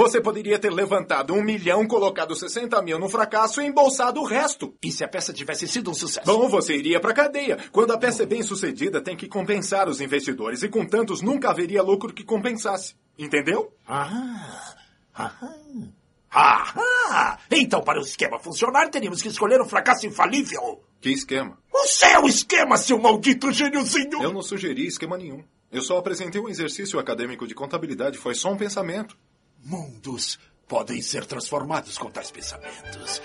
Você poderia ter levantado um milhão, colocado 60 mil no fracasso e embolsado o resto. E se a peça tivesse sido um sucesso? Bom, você iria pra cadeia. Quando a peça é bem sucedida, tem que compensar os investidores. E com tantos, nunca haveria lucro que compensasse. Entendeu? Ah, ah, ah, então para o esquema funcionar, teríamos que escolher um fracasso infalível. Que esquema? O seu esquema, seu maldito gêniozinho! Eu não sugeri esquema nenhum. Eu só apresentei um exercício acadêmico de contabilidade. Foi só um pensamento. Mundos podem ser transformados com tais pensamentos.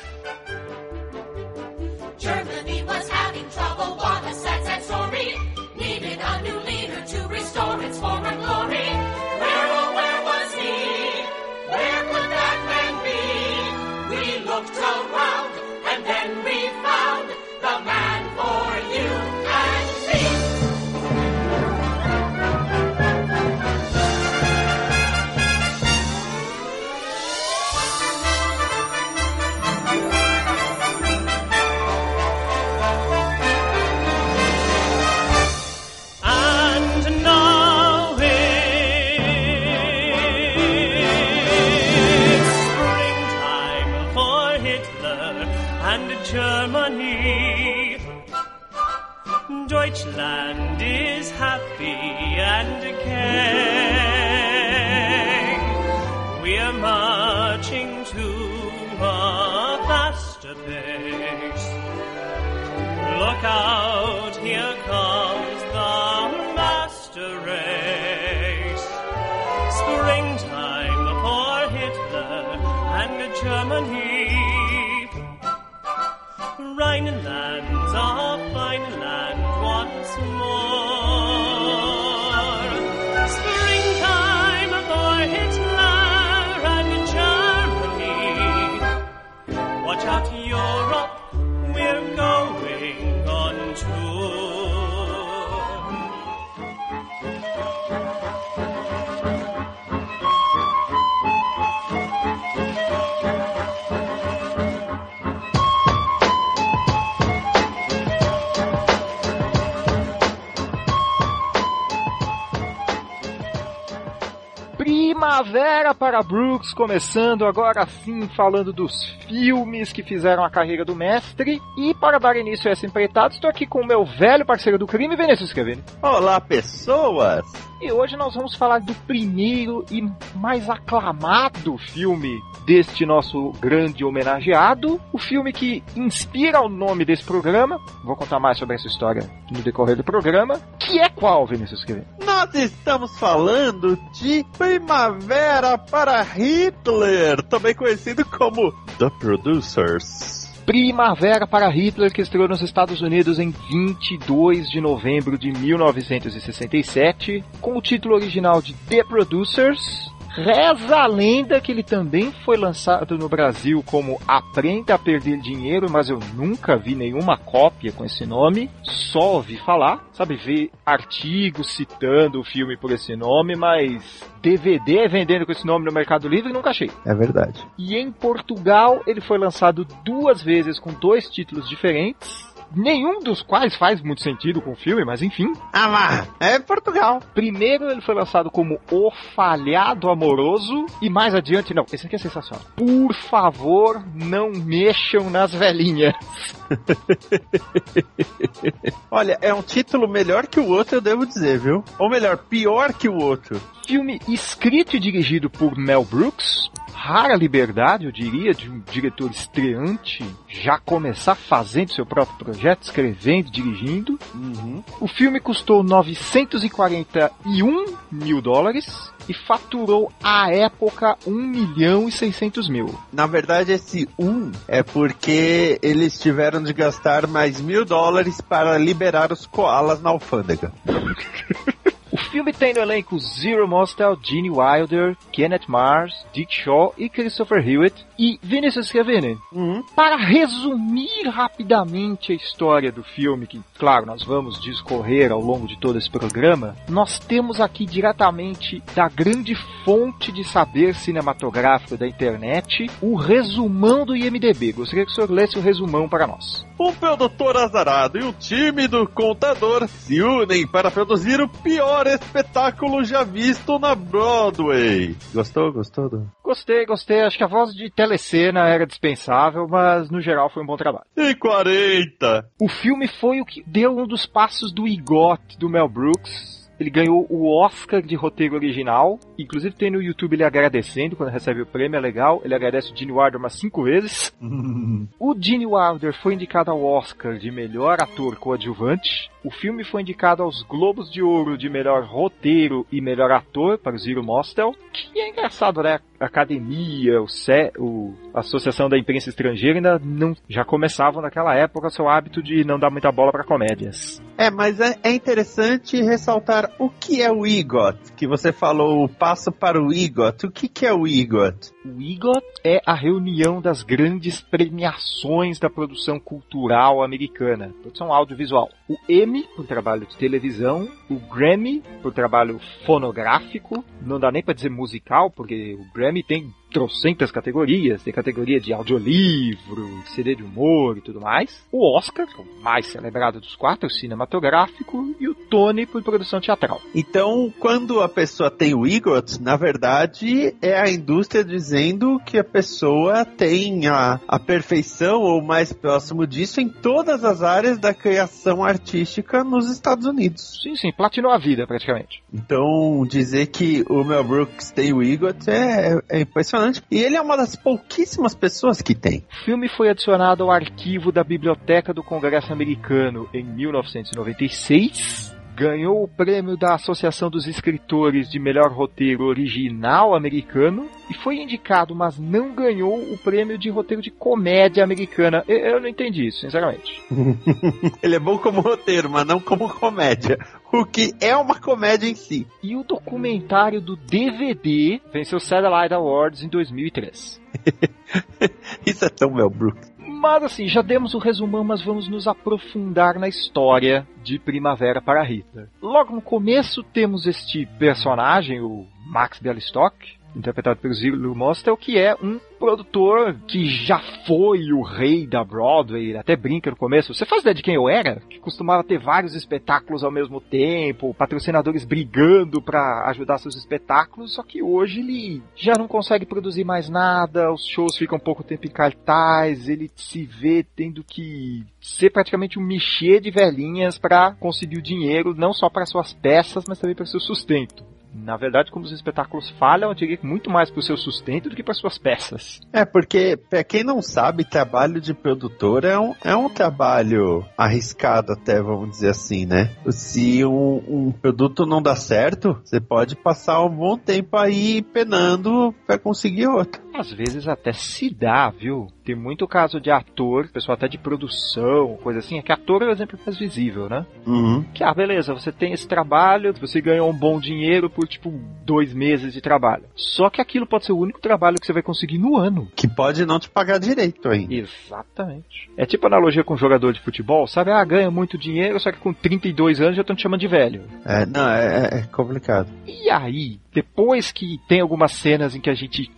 Out, here comes the master race. Springtime for Hitler and Germany. Para Brooks, começando agora sim falando dos filmes que fizeram a carreira do mestre. E para dar início a essa empreitada, estou aqui com o meu velho parceiro do crime, Vinícius Kevin. Olá, pessoas! E hoje nós vamos falar do primeiro e mais aclamado filme deste nosso grande homenageado. O filme que inspira o nome desse programa. Vou contar mais sobre essa história no decorrer do programa. Que é qual, Vinícius Kevin? Nós estamos falando de Primavera para Hitler, também conhecido como The Producers. Primavera para Hitler, que estreou nos Estados Unidos em 22 de novembro de 1967, com o título original de The Producers. Reza a lenda que ele também foi lançado no Brasil como Aprenda a Perder Dinheiro, mas eu nunca vi nenhuma cópia com esse nome, só ouvi falar, sabe, ver artigos citando o filme por esse nome, mas DVD vendendo com esse nome no Mercado Livre nunca achei. É verdade. E em Portugal ele foi lançado duas vezes com dois títulos diferentes. Nenhum dos quais faz muito sentido com o filme, mas enfim. Ah lá, é Portugal. Primeiro ele foi lançado como O Falhado Amoroso e mais adiante, não, esse aqui é sensacional. Por favor, não mexam nas velhinhas. Olha, é um título melhor que o outro, eu devo dizer, viu? Ou melhor, pior que o outro. Filme escrito e dirigido por Mel Brooks. Rara liberdade, eu diria, de um diretor estreante já começar fazendo seu próprio projeto, escrevendo, dirigindo. O filme custou 941 mil dólares e faturou à época 1 milhão e 600 mil. Na verdade, esse um é porque eles tiveram de gastar mais mil dólares para liberar os koalas na alfândega. O filme tem no elenco Zero Mostel, Gene Wilder, Kenneth Mars, Dick Shaw e Christopher Hewitt e Vinicius Cavini. Para resumir rapidamente a história do filme, que claro nós vamos discorrer ao longo de todo esse programa, nós temos aqui diretamente da grande fonte de saber cinematográfico da internet o resumão do IMDB. Gostaria que o senhor lesse o resumão para nós. O produtor azarado e o time do contador se unem para produzir o pior espetáculo já visto na Broadway. Gostou? Gostou? Do... Gostei, gostei. Acho que a voz de telecena era dispensável, mas no geral foi um bom trabalho. E 40. O filme foi o que deu um dos passos do EGOT do Mel Brooks. Ele ganhou o Oscar de roteiro original. Inclusive tem no YouTube ele agradecendo quando recebe o prêmio, é legal. Ele agradece o Gene Wilder umas cinco vezes. O Gene Wilder foi indicado ao Oscar de melhor ator coadjuvante. O filme foi indicado aos Globos de Ouro de melhor roteiro e melhor ator para o Zero Mostel. Que é engraçado, né? Academia, o, C, o Associação da Imprensa Estrangeira ainda não já começavam naquela época o seu hábito de não dar muita bola para comédias. É, mas é, é interessante ressaltar o que é o EGOT, que você falou o passo para o EGOT. O que, que é o EGOT? O EGOT é a reunião das grandes premiações da produção cultural americana, produção audiovisual. O Emmy, por trabalho de televisão, o Grammy, por trabalho fonográfico, não dá nem para dizer musical, porque o Grammy tem trocentas categorias, tem categoria de audiolivro, CD de humor e tudo mais. O Oscar, o mais celebrado dos quatro, o cinematográfico, e o Tony por produção teatral. Então, quando a pessoa tem o EGOT, na verdade é a indústria dizendo que a pessoa tem a, a perfeição ou mais próximo disso em todas as áreas da criação artística nos Estados Unidos. Sim, sim, platinou a vida praticamente. Então, dizer que o Mel Brooks tem o EGOT é, é impressionante. E ele é uma das pouquíssimas pessoas que tem. O filme foi adicionado ao arquivo da Biblioteca do Congresso Americano em 1996. Ganhou o prêmio da Associação dos Escritores de Melhor Roteiro Original Americano e foi indicado, mas não ganhou o prêmio de roteiro de comédia americana. Eu, eu não entendi isso, sinceramente. ele é bom como roteiro, mas não como comédia. O que é uma comédia em si. E o documentário do DVD venceu o Satellite Awards em 2003. Isso é tão Mel Brooks. Mas assim, já demos o resumão, mas vamos nos aprofundar na história de Primavera para Hitler. Logo no começo temos este personagem, o Max Bialystock, interpretado pelo Zero Mostel, que é um produtor que já foi o rei da Broadway, ele até brinca no começo. Você faz ideia de quem eu era? Que costumava ter vários espetáculos ao mesmo tempo, patrocinadores brigando para ajudar seus espetáculos, só que hoje ele já não consegue produzir mais nada, os shows ficam pouco tempo em cartaz, ele se vê tendo que ser praticamente um mexer de velhinhas para conseguir o dinheiro, não só para suas peças, mas também para seu sustento. Na verdade, como os espetáculos falham, eu diria que muito mais para o seu sustento do que para suas peças. É, porque, pra quem não sabe, trabalho de produtor é um, é um trabalho arriscado até, vamos dizer assim, né? Se um, um produto não dá certo, você pode passar um bom tempo aí penando para conseguir outro. Às vezes até se dá, viu? Tem muito caso de ator, pessoal até de produção, coisa assim. É que ator é o exemplo mais visível, né? Uhum. Que, ah, beleza, você tem esse trabalho, você ganhou um bom dinheiro por, tipo, dois meses de trabalho. Só que aquilo pode ser o único trabalho que você vai conseguir no ano. Que pode não te pagar direito ainda. Exatamente. É tipo analogia com jogador de futebol, sabe? Ah, ganha muito dinheiro, só que com 32 anos já estão te chamando de velho. É, não, é, é complicado. E aí, depois que tem algumas cenas em que a gente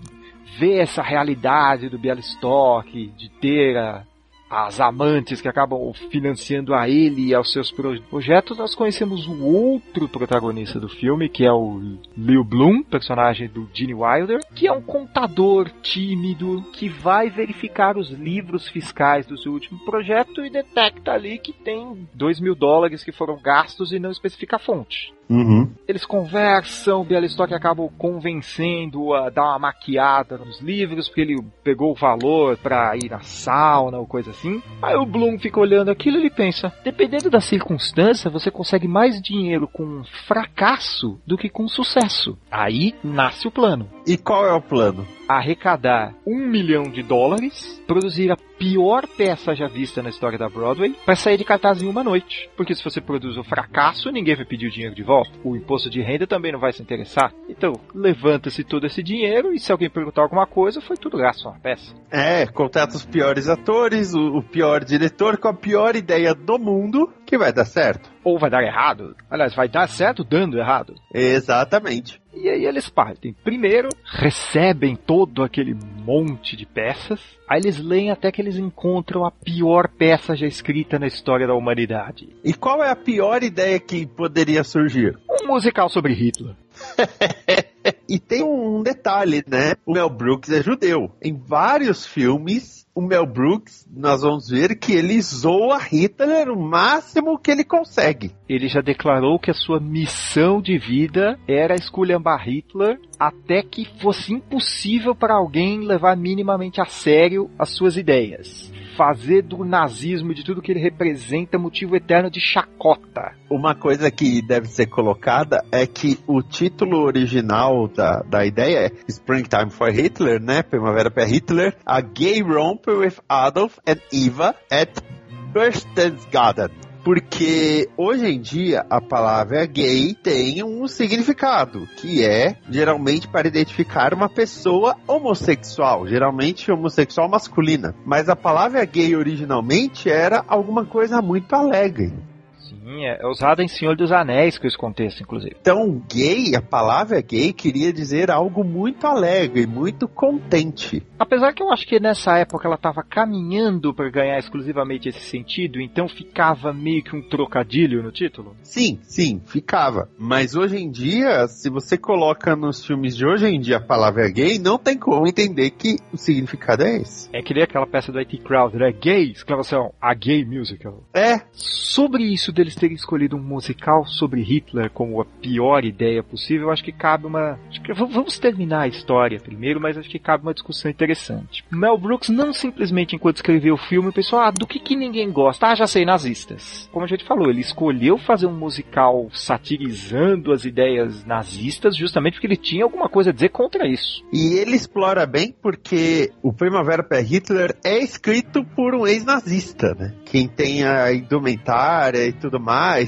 vê essa realidade do Bialystok, de ter a- as amantes que acabam financiando a ele e aos seus pro- projetos, nós conhecemos o outro protagonista do filme, que é o Leo Bloom, personagem do Gene Wilder, que é um contador tímido que vai verificar os livros fiscais do seu último projeto e detecta ali que tem 2 mil dólares que foram gastos e não especifica a fonte. Uhum. Eles conversam, o Bialystok acaba convencendo a dar uma maquiada nos livros, porque ele pegou o valor pra ir na sauna ou coisa assim. Aí o Bloom fica olhando aquilo e ele pensa: dependendo da circunstância, você consegue mais dinheiro com um fracasso do que com sucesso. Aí nasce o plano. E qual é o plano? Arrecadar um milhão de dólares, produzir a pior peça já vista na história da Broadway, para sair de cartaz em uma noite. Porque se você produz o fracasso, ninguém vai pedir o dinheiro de volta. O imposto de renda também não vai se interessar. Então, levanta-se todo esse dinheiro e se alguém perguntar alguma coisa, foi tudo gasto na peça. É, contrata os piores atores, o, o pior diretor com a pior ideia do mundo, que vai dar certo. ou vai dar errado. Aliás, vai dar certo dando errado. Exatamente. E aí eles partem. Primeiro, recebem todo aquele monte de peças. Aí eles leem até que eles encontram a pior peça já escrita na história da humanidade. E qual é a pior ideia que poderia surgir? Um musical sobre Hitler. e tem um detalhe, né? O Mel Brooks é judeu. Em vários filmes, o Mel Brooks, nós vamos ver que ele zoa Hitler o máximo que ele consegue. Ele já declarou que a sua missão de vida era esculhambar Hitler até que fosse impossível para alguém levar minimamente a sério as suas ideias. Fazer do nazismo de tudo que ele representa motivo eterno de chacota. Uma coisa que deve ser colocada é que o título original da, da ideia é Springtime for Hitler, né? Primavera para Hitler. A gay romp with Adolf and Eva at Berchtesgaden. Porque hoje em dia a palavra gay tem um significado, que é geralmente para identificar uma pessoa homossexual, geralmente homossexual masculina. Mas a palavra gay originalmente era alguma coisa muito alegre. É usada em Senhor dos Anéis com esse contexto, inclusive. Então, gay, a palavra gay queria dizer algo muito alegre, muito contente. Apesar que eu acho que nessa época ela estava caminhando para ganhar exclusivamente esse sentido, então ficava meio que um trocadilho no título. Sim, sim, ficava. Mas hoje em dia, se você coloca nos filmes de hoje em dia a palavra gay, não tem como entender que o significado é esse. É que nem aquela peça do IT Crowd, né? Gay, exclamação, a gay musical. É, Sobre isso deles terem escolhido um musical sobre Hitler como a pior ideia possível, acho que cabe uma. que- vamos terminar a história primeiro, mas acho que cabe uma discussão interessante. Mel Brooks não simplesmente enquanto escreveu o filme pensou, ah, do que, que ninguém gosta? Ah, já sei, nazistas. Como a gente falou, ele escolheu fazer um musical satirizando as ideias nazistas justamente porque ele tinha alguma coisa a dizer contra isso. E ele explora bem porque o Primavera para Hitler é escrito por um ex-nazista, né? Quem tem a indumentária e tudo mais,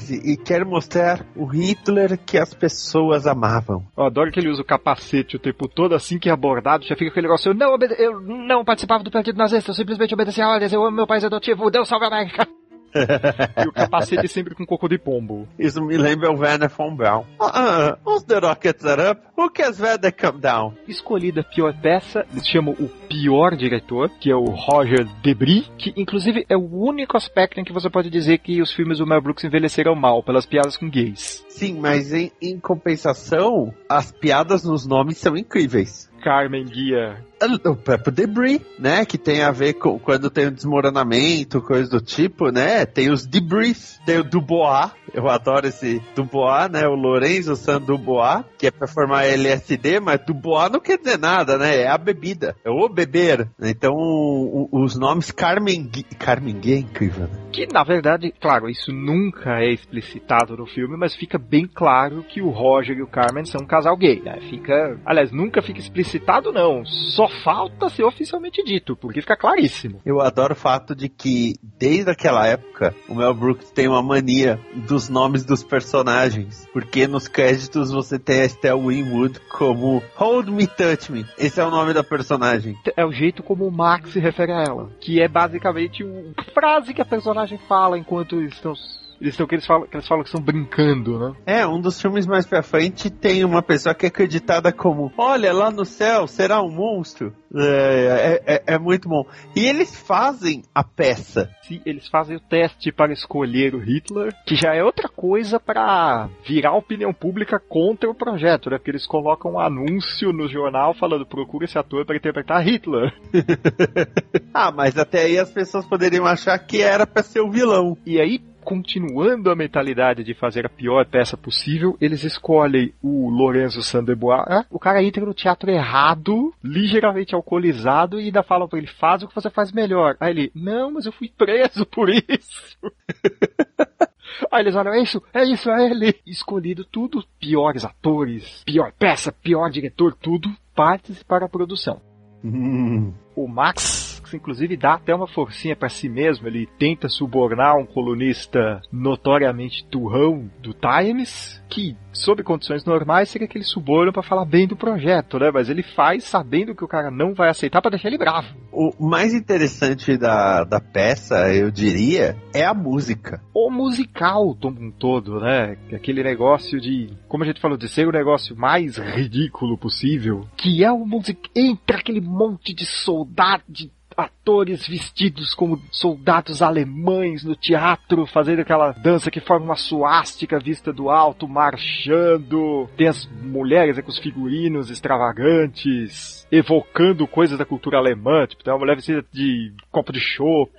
e, e quer mostrar o Hitler que as pessoas amavam. Eu adoro que ele usa o capacete o tempo todo, assim que é abordado, já fica aquele negócio, eu não, eu não participava do partido nazista, eu simplesmente obedeci a ordens, eu amo meu país adotivo, Deus salve a América. e o capacete sempre com cocô de pombo. Isso me lembra o Werner von Braun. Uh, once the rockets are up, who cares where they come down? Escolhida a pior peça, eles chamam o pior diretor, que é o Roger Debris, que inclusive é o único aspecto em que você pode dizer que os filmes do Mel Brooks envelheceram mal, pelas piadas com gays. Sim, mas em, em compensação, as piadas nos nomes são incríveis. Carmen Guia. O próprio debris, né? Que tem a ver com quando tem desmoronamento, coisa do tipo, né? Tem os debris, tem o Dubois, eu adoro esse Dubois, né? O Lorenzo San Dubois, que é pra formar LSD, mas Dubois não quer dizer nada, né? É a bebida, é o beber. Então, o- os nomes Carmen Gui, Carmen Gui é incrível, né? Que na verdade, claro, isso nunca é explicitado no filme, mas fica bem claro que o Roger e o Carmen são um casal gay, né? Fica. Aliás, nunca fica explicitado, não. Só falta ser oficialmente dito, porque fica claríssimo. Eu adoro o fato de que, desde aquela época, o Mel Brooks tem uma mania dos nomes dos personagens. Porque nos créditos você tem a Estelle Winwood como Hold Me, Touch Me. Esse é o nome da personagem. É o jeito como o Max se refere a ela. Que é basicamente a frase que a personagem fala enquanto estão. Eles estão que eles falam que eles falam que estão brincando, né? É, um dos filmes mais pra frente tem uma pessoa que é acreditada como Olha, lá no céu, será um monstro? É, é, é- é muito bom. E eles fazem a peça. Se eles fazem o teste para escolher o Hitler, que já é outra coisa para virar opinião pública contra o projeto, né? Porque eles colocam um anúncio no jornal falando procura esse ator para interpretar Hitler. Ah, mas até aí as pessoas poderiam achar que era pra ser o vilão. E aí, continuando a mentalidade de fazer a pior peça possível, eles escolhem o Lorenzo Sandebois. Ah, O cara entra no teatro errado, ligeiramente alcoolizado, e ainda falam pra ele, faz o que você faz melhor. Aí ele, não, mas eu fui preso por isso. Aí eles olham, é isso, é isso, é ele. Escolhido tudo, piores atores, pior peça, pior diretor, tudo, partes para a produção. Hum. O Max Inclusive, dá até uma forcinha pra si mesmo. Ele tenta subornar um colunista notoriamente turrão do Times, que, sob condições normais, seria aquele suborno pra falar bem do projeto, né? Mas ele faz sabendo que o cara não vai aceitar pra deixar ele bravo. O mais interessante da, da peça, eu diria, é a música. O musical como um todo, né? Aquele negócio de, como a gente falou, de ser o negócio mais ridículo possível, que é o music... Entra aquele monte de soldado, de atores vestidos como soldados alemães no teatro, fazendo aquela dança que forma uma suástica vista do alto, marchando. Tem as mulheres né, com os figurinos extravagantes, evocando coisas da cultura alemã, tipo, tem uma mulher vestida de copo de chopp.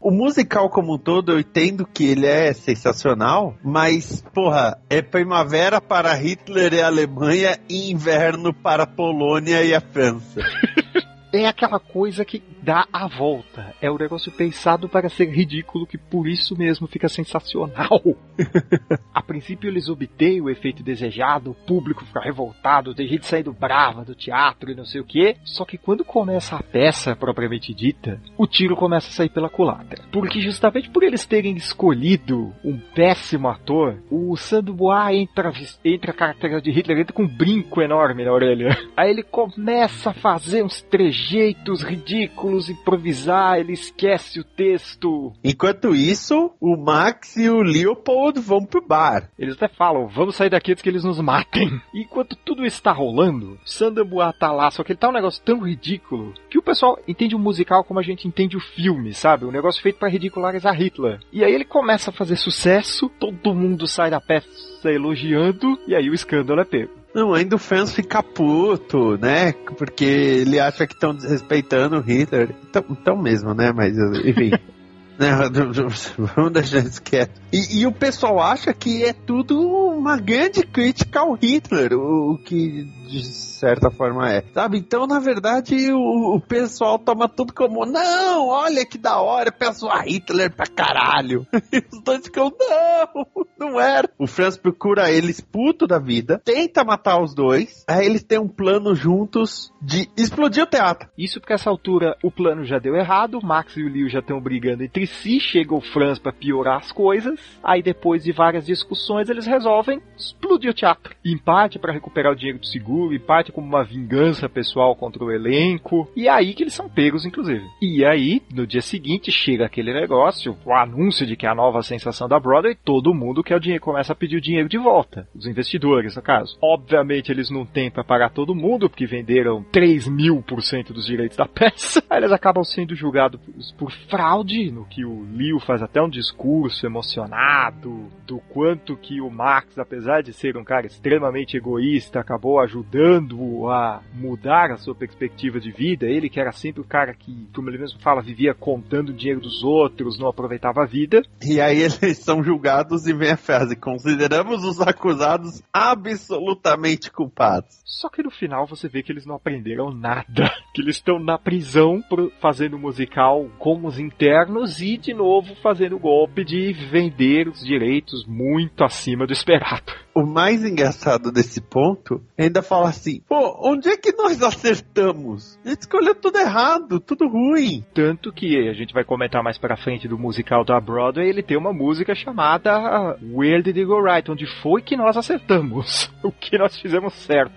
O musical como um todo, eu entendo que ele é sensacional, mas, porra, é primavera para Hitler e a Alemanha e inverno para a Polônia e a França. é aquela coisa que dá a volta. É um negócio pensado para ser ridículo, que por isso mesmo fica sensacional. a princípio eles obtêm o efeito desejado, o público fica revoltado, tem gente saindo brava do teatro e não sei o que. Só que quando começa a peça propriamente dita, o tiro começa a sair pela culatra. Porque justamente por eles terem escolhido um péssimo ator, o Sandro Bois entra, entra a característica de Hitler, entra com um brinco enorme na orelha. Aí ele começa a fazer uns trejeitos ridículos, improvisar, ele esquece o texto. Enquanto isso, o Max e o Leopold vão pro bar. Eles até falam, vamos sair daqui antes que eles nos matem. E enquanto tudo está rolando, Sandra Bois tá lá, só que ele tá um negócio tão ridículo que o pessoal entende o musical como a gente entende o filme, sabe? Um negócio feito para ridicularizar Hitler. E aí ele começa a fazer sucesso, todo mundo sai da peça elogiando, e aí o escândalo é pego. Não, ainda o fãs fica puto, né? Porque ele acha que estão desrespeitando o Hitler. Então, então mesmo, né? Mas, enfim. né? Vamos deixar isso quieto. E, e, o pessoal acha que é tudo uma grande crítica ao Hitler, o, o que de certa forma é. Sabe? Então, na verdade, o, o, pessoal toma tudo como, não, olha que da hora, penso a Hitler pra caralho. E os dois ficam, não, não era. O Franz procura eles puto da vida, tenta matar os dois, aí eles têm um plano juntos de explodir o teatro. Isso porque essa altura o plano já deu errado, Max e o Leo já estão brigando entre si, chega o Franz pra piorar as coisas, aí depois de várias discussões eles resolvem explodir o teatro. Em parte para recuperar o dinheiro do seguro, em parte como uma vingança pessoal contra o elenco. E é aí que eles são pegos, inclusive. E aí, no dia seguinte, chega aquele negócio, o anúncio de que é a nova sensação da Broadway, todo mundo quer o dinheiro, começa a pedir o dinheiro de volta. Os investidores, no caso. Obviamente, eles não têm para pagar todo mundo, porque venderam 3 mil por cento dos direitos da peça. Aí eles acabam sendo julgados por fraude, no que o Liu faz até um discurso emocionado do quanto que o Max, apesar de ser um cara extremamente egoísta, acabou ajudando a mudar a sua perspectiva de vida. Ele que era sempre o cara que, como ele mesmo fala, vivia contando o dinheiro dos outros, não aproveitava a vida. E aí eles são julgados e vem a frase: consideramos os acusados absolutamente culpados. Só que no final você vê que eles não aprenderam nada. Que eles estão na prisão fazendo musical com os internos de novo fazendo o golpe de vender os direitos muito acima do esperado. O mais engraçado desse ponto é ainda fala assim: pô, onde é que nós acertamos? A gente escolheu tudo errado, tudo ruim. Tanto que a gente vai comentar mais pra frente do musical da Broadway, ele tem uma música chamada Where Did It Go Right? Onde foi que nós acertamos? O que nós fizemos certo?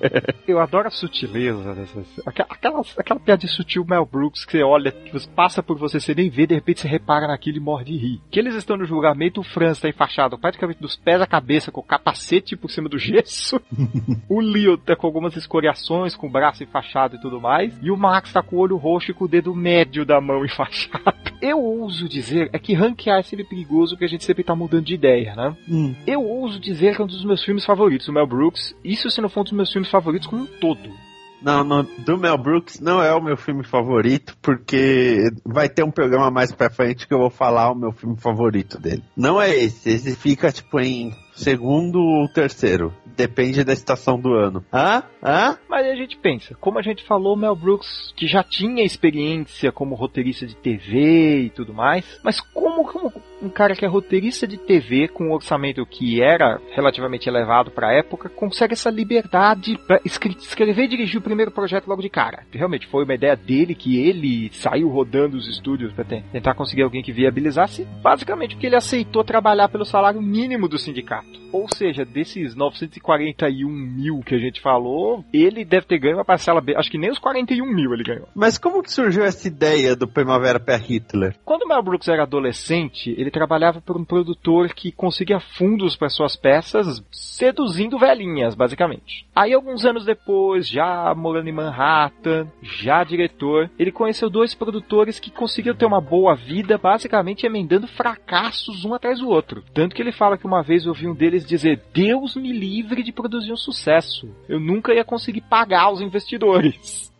Eu adoro a sutileza dessas. Aquela, aquela piada sutil Mel Brooks que você olha, que você passa por você, você nem vê, de repente você repara naquilo e morre de rir. Que eles estão no julgamento, o Franz está enfaixado praticamente dos pés à cabeça, com o capacete por cima do gesso. o Leo tá com algumas escoriações, com o braço enfaixado e tudo mais. E o Max tá com o olho roxo e com o dedo médio da mão enfaixado. Eu ouso dizer, é que ranquear é sempre perigoso porque a gente sempre tá mudando de ideia, né? Hum. Eu ouso dizer que é um dos meus filmes favoritos, o Mel Brooks. Isso se não for um dos meus filmes favoritos como um todo. Não, não, do Mel Brooks não é o meu filme favorito, porque vai ter um programa mais pra frente que eu vou falar o meu filme favorito dele. Não é esse, esse fica tipo em segundo ou terceiro. Depende da estação do ano. Hã? Hã? Mas a gente pensa, como a gente falou, Mel Brooks, que já tinha experiência como roteirista de TV e tudo mais, mas como, como um cara que é roteirista de TV com um orçamento que era relativamente elevado pra época, consegue essa liberdade escre- escrever e dirigir o primeiro projeto logo de cara. Realmente foi uma ideia dele que ele saiu rodando os estúdios te- tentar conseguir alguém que viabilizasse, basicamente porque ele aceitou trabalhar pelo salário mínimo do sindicato. Ou seja, desses 941 mil que a gente falou, ele deve ter ganho uma parcela, bem- acho que nem os 41 mil ele ganhou. Mas como que surgiu essa ideia do Primavera para Hitler? Quando o Mel Brooks era adolescente, ele trabalhava por um produtor que conseguia fundos para suas peças, seduzindo velhinhas, basicamente. Aí, alguns anos depois, já morando em Manhattan, já diretor, ele conheceu dois produtores que conseguiram ter uma boa vida, basicamente emendando fracassos um atrás do outro. Tanto que ele fala que uma vez eu ouvi um deles dizer: Deus me livre de produzir um sucesso. Eu nunca ia conseguir pagar os investidores.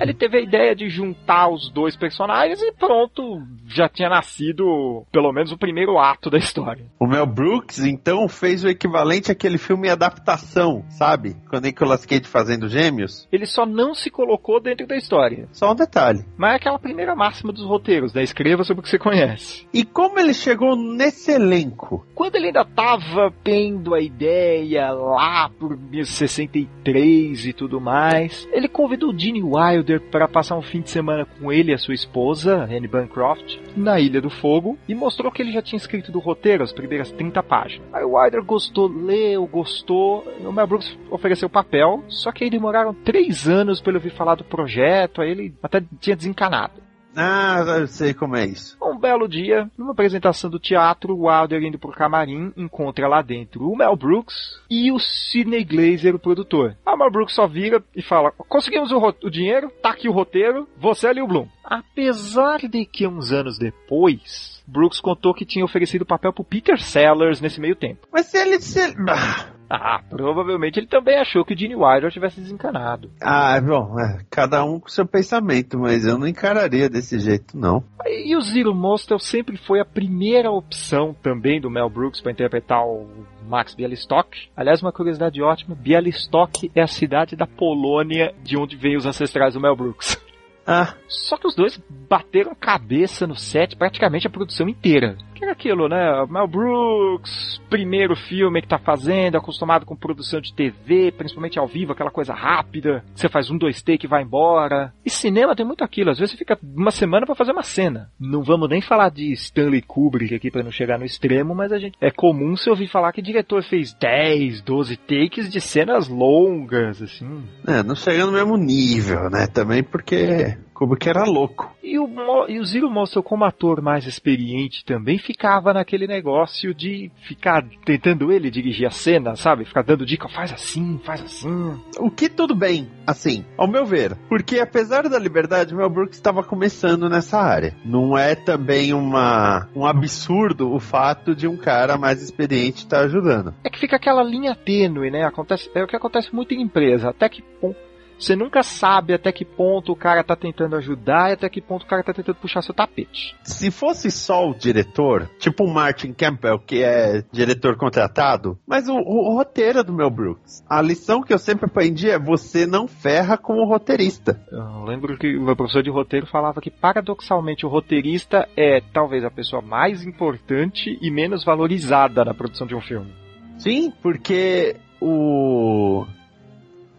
Ele teve a ideia de juntar os dois personagens e pronto, já tinha nascido pelo menos o primeiro ato da história. O Mel Brooks, então, fez o equivalente àquele filme Adaptação, sabe? Com o Nicolas Cage fazendo gêmeos. Ele só não se colocou dentro da história. Só um detalhe. Mas é aquela primeira máxima dos roteiros, né? Escreva sobre o que você conhece. E como ele chegou nesse elenco? Quando ele ainda tava tendo a ideia lá por 63 e tudo mais, ele convidou Gene Wilder para passar um fim de semana com ele e a sua esposa, Anne Bancroft, na Ilha do Fogo e mostrou que ele já tinha escrito do roteiro as primeiras 30 páginas. Aí o Wilder gostou, leu, gostou, o Mel Brooks ofereceu o papel, só que aí demoraram três anos para ele ouvir falar do projeto, aí ele até tinha desencanado. Ah, eu sei como é isso. Um belo dia, numa apresentação do teatro, o Wilder indo pro camarim encontra lá dentro o Mel Brooks e o Sidney Glazer, o produtor. A Mel Brooks só vira e fala: Conseguimos o, o dinheiro, tá aqui o roteiro, você é Lil Bloom. Apesar de que uns anos depois, Brooks contou que tinha oferecido o papel pro Peter Sellers nesse meio tempo. Mas se ele. Se ele... Ah, Ah, provavelmente ele também achou que o Gene Wilder tivesse desencanado. Ah, bom, é, cada um com seu pensamento, mas eu não encararia desse jeito, não. E o Zero Mostel sempre foi a primeira opção também do Mel Brooks para interpretar o Max Bialystok. Aliás, uma curiosidade ótima: Bialystok é a cidade da Polônia de onde vêm os ancestrais do Mel Brooks. Ah, Só que os dois bateram cabeça no set praticamente a produção inteira. Que era aquilo, né? Mel Brooks, primeiro filme que tá fazendo, acostumado com produção de TV, principalmente ao vivo, aquela coisa rápida, você faz um, dois take e vai embora. E cinema tem muito aquilo, às vezes você fica uma semana pra fazer uma cena. Não vamos nem falar de Stanley Kubrick aqui pra não chegar no extremo, mas a gente é comum você ouvir falar que o diretor fez 10, 12 takes de cenas longas, assim. é, não chega no mesmo nível, né? Também porque Kubrick era louco. E o, Mo- e o Zero Mostel, como ator mais experiente, também ficava naquele negócio de ficar tentando ele dirigir a cena, sabe? Ficar dando dica, faz assim, faz assim. O que tudo bem, assim, ao meu ver. Porque apesar da liberdade, Mel Brooks estava começando nessa área. Não é também uma, um absurdo o fato de um cara mais experiente estar ajudando. É que fica aquela linha tênue, né? Acontece, é o que acontece muito em empresa. Até que ponto. Você nunca sabe até que ponto o cara tá tentando ajudar e até que ponto o cara tá tentando puxar seu tapete. Se fosse só o diretor, tipo o Martin Campbell, que é diretor contratado, mas o, o roteiro é do Mel Brooks. A lição que eu sempre aprendi é você não ferra com o roteirista. Eu lembro que o meu professor de roteiro falava que, paradoxalmente, o roteirista é talvez a pessoa mais importante e menos valorizada na produção de um filme. Sim, porque o.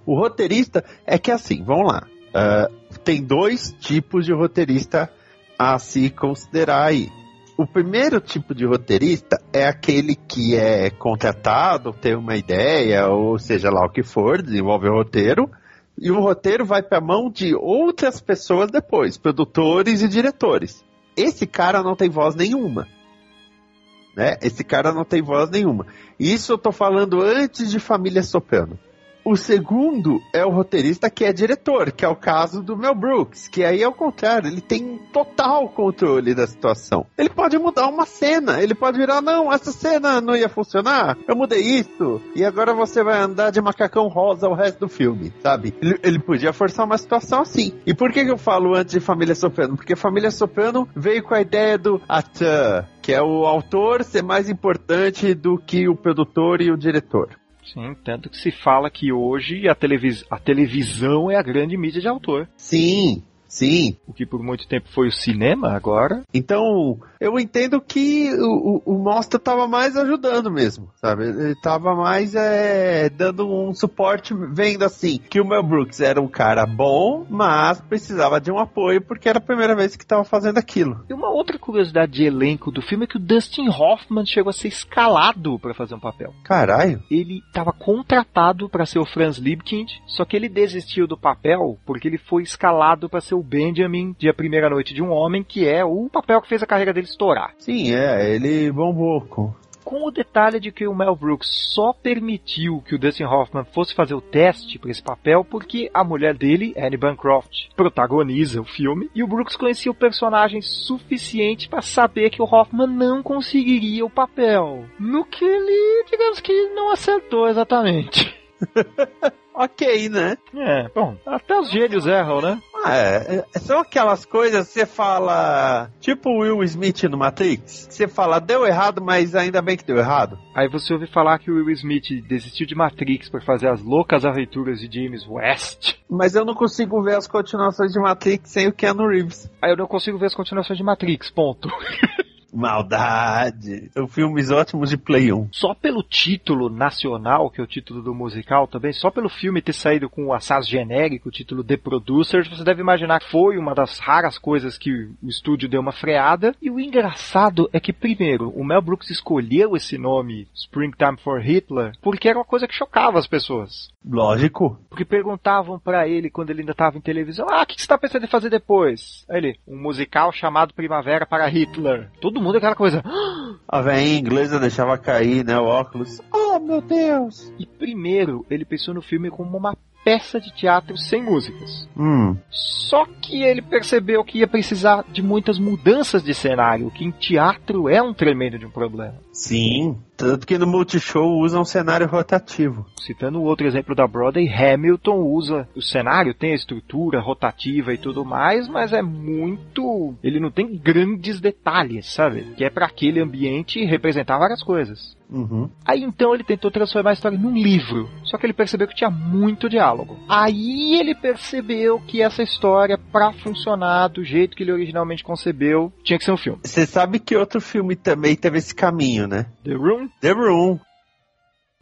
O roteirista é que assim, vamos lá. ah, tem dois tipos de roteirista a se considerar aí. O primeiro tipo de roteirista é aquele que é contratado, tem uma ideia, ou seja lá o que for, desenvolve o roteiro, e o roteiro vai para a mão de outras pessoas depois, produtores e diretores. Esse cara não tem voz nenhuma. Né? Esse cara não tem voz nenhuma. Isso eu tô falando antes de Família Soprano. O segundo é o roteirista que é diretor, que é o caso do Mel Brooks, que aí é o contrário, ele tem total controle da situação. Ele pode mudar uma cena, ele pode virar, não, essa cena não ia funcionar, eu mudei isso, e agora você vai andar de macacão rosa o resto do filme, sabe? Ele, ele podia forçar uma situação assim. E por que, que eu falo antes de Família Soprano? Porque Família Soprano veio com a ideia do ator, que é o autor ser mais importante do que o produtor e o diretor. Sim, tanto que se fala que hoje a, televis a televisão é a grande mídia de autor. Sim, Sim. o que por muito tempo foi o cinema agora. Então, eu entendo que o, o, o Monster tava mais ajudando mesmo, sabe? Ele tava mais é, dando um suporte, vendo assim, que o Mel Brooks era um cara bom, mas precisava de um apoio porque era a primeira vez que tava fazendo aquilo. E uma outra curiosidade de elenco do filme é que o Dustin Hoffman chegou a ser escalado para fazer um papel. Caralho. Ele estava contratado para ser o Franz Liebkind, só que ele desistiu do papel porque ele foi escalado para ser o Benjamin de A Primeira Noite de um Homem, que é o papel que fez a carreira dele estourar. Sim, é, ele bombou com. Com o detalhe de que o Mel Brooks só permitiu que o Dustin Hoffman fosse fazer o teste para esse papel porque a mulher dele, Anne Bancroft, protagoniza o filme e o Brooks conhecia o personagem suficiente para saber que o Hoffman não conseguiria o papel. No que ele, digamos que não acertou exatamente. Ok, né? É, bom, até os gênios erram, né? Ah, é, é, são aquelas coisas que você fala, tipo o Will Smith no Matrix. Você fala, deu errado, mas ainda bem que deu errado. Aí você ouve falar que o Will Smith desistiu de Matrix para fazer as loucas aventuras de James West. Mas eu não consigo ver as continuações de Matrix sem o Keanu Reeves. Aí eu não consigo ver as continuações de Matrix, ponto. Maldade. São filmes ótimos de Play 1. Só pelo título nacional, que é o título do musical também, só pelo filme ter saído com o assaz genérico, o título The Producers, você deve imaginar que foi uma das raras coisas que o estúdio deu uma freada. E o engraçado é que, primeiro, o Mel Brooks escolheu esse nome, Springtime for Hitler, porque era uma coisa que chocava as pessoas. Lógico. Porque perguntavam pra ele quando ele ainda estava em televisão: Ah, o que que você tá pensando em fazer depois? Aí ele: Um musical chamado Primavera para Hitler. Todo mundo é aquela coisa. "Ah!" A velhinha inglesa deixava cair, né, o óculos. Oh, meu Deus. E primeiro, ele pensou no filme como uma peça de teatro sem músicas. Hum. Só que ele percebeu que ia precisar de muitas mudanças de cenário, que em teatro é um tremendo de um problema. Sim. Tanto que no Multishow usa um cenário rotativo. Citando o outro exemplo da Broadway, Hamilton usa o cenário, tem a estrutura rotativa e tudo mais, mas é muito. Ele não tem grandes detalhes, sabe? Que é para aquele ambiente representar várias coisas. Uhum. Aí então ele tentou transformar a história num livro, só que ele percebeu que tinha muito diálogo. Aí ele percebeu que essa história, pra funcionar do jeito que ele originalmente concebeu, tinha que ser um filme. Você sabe que outro filme também teve esse caminho, né? The Room The Room.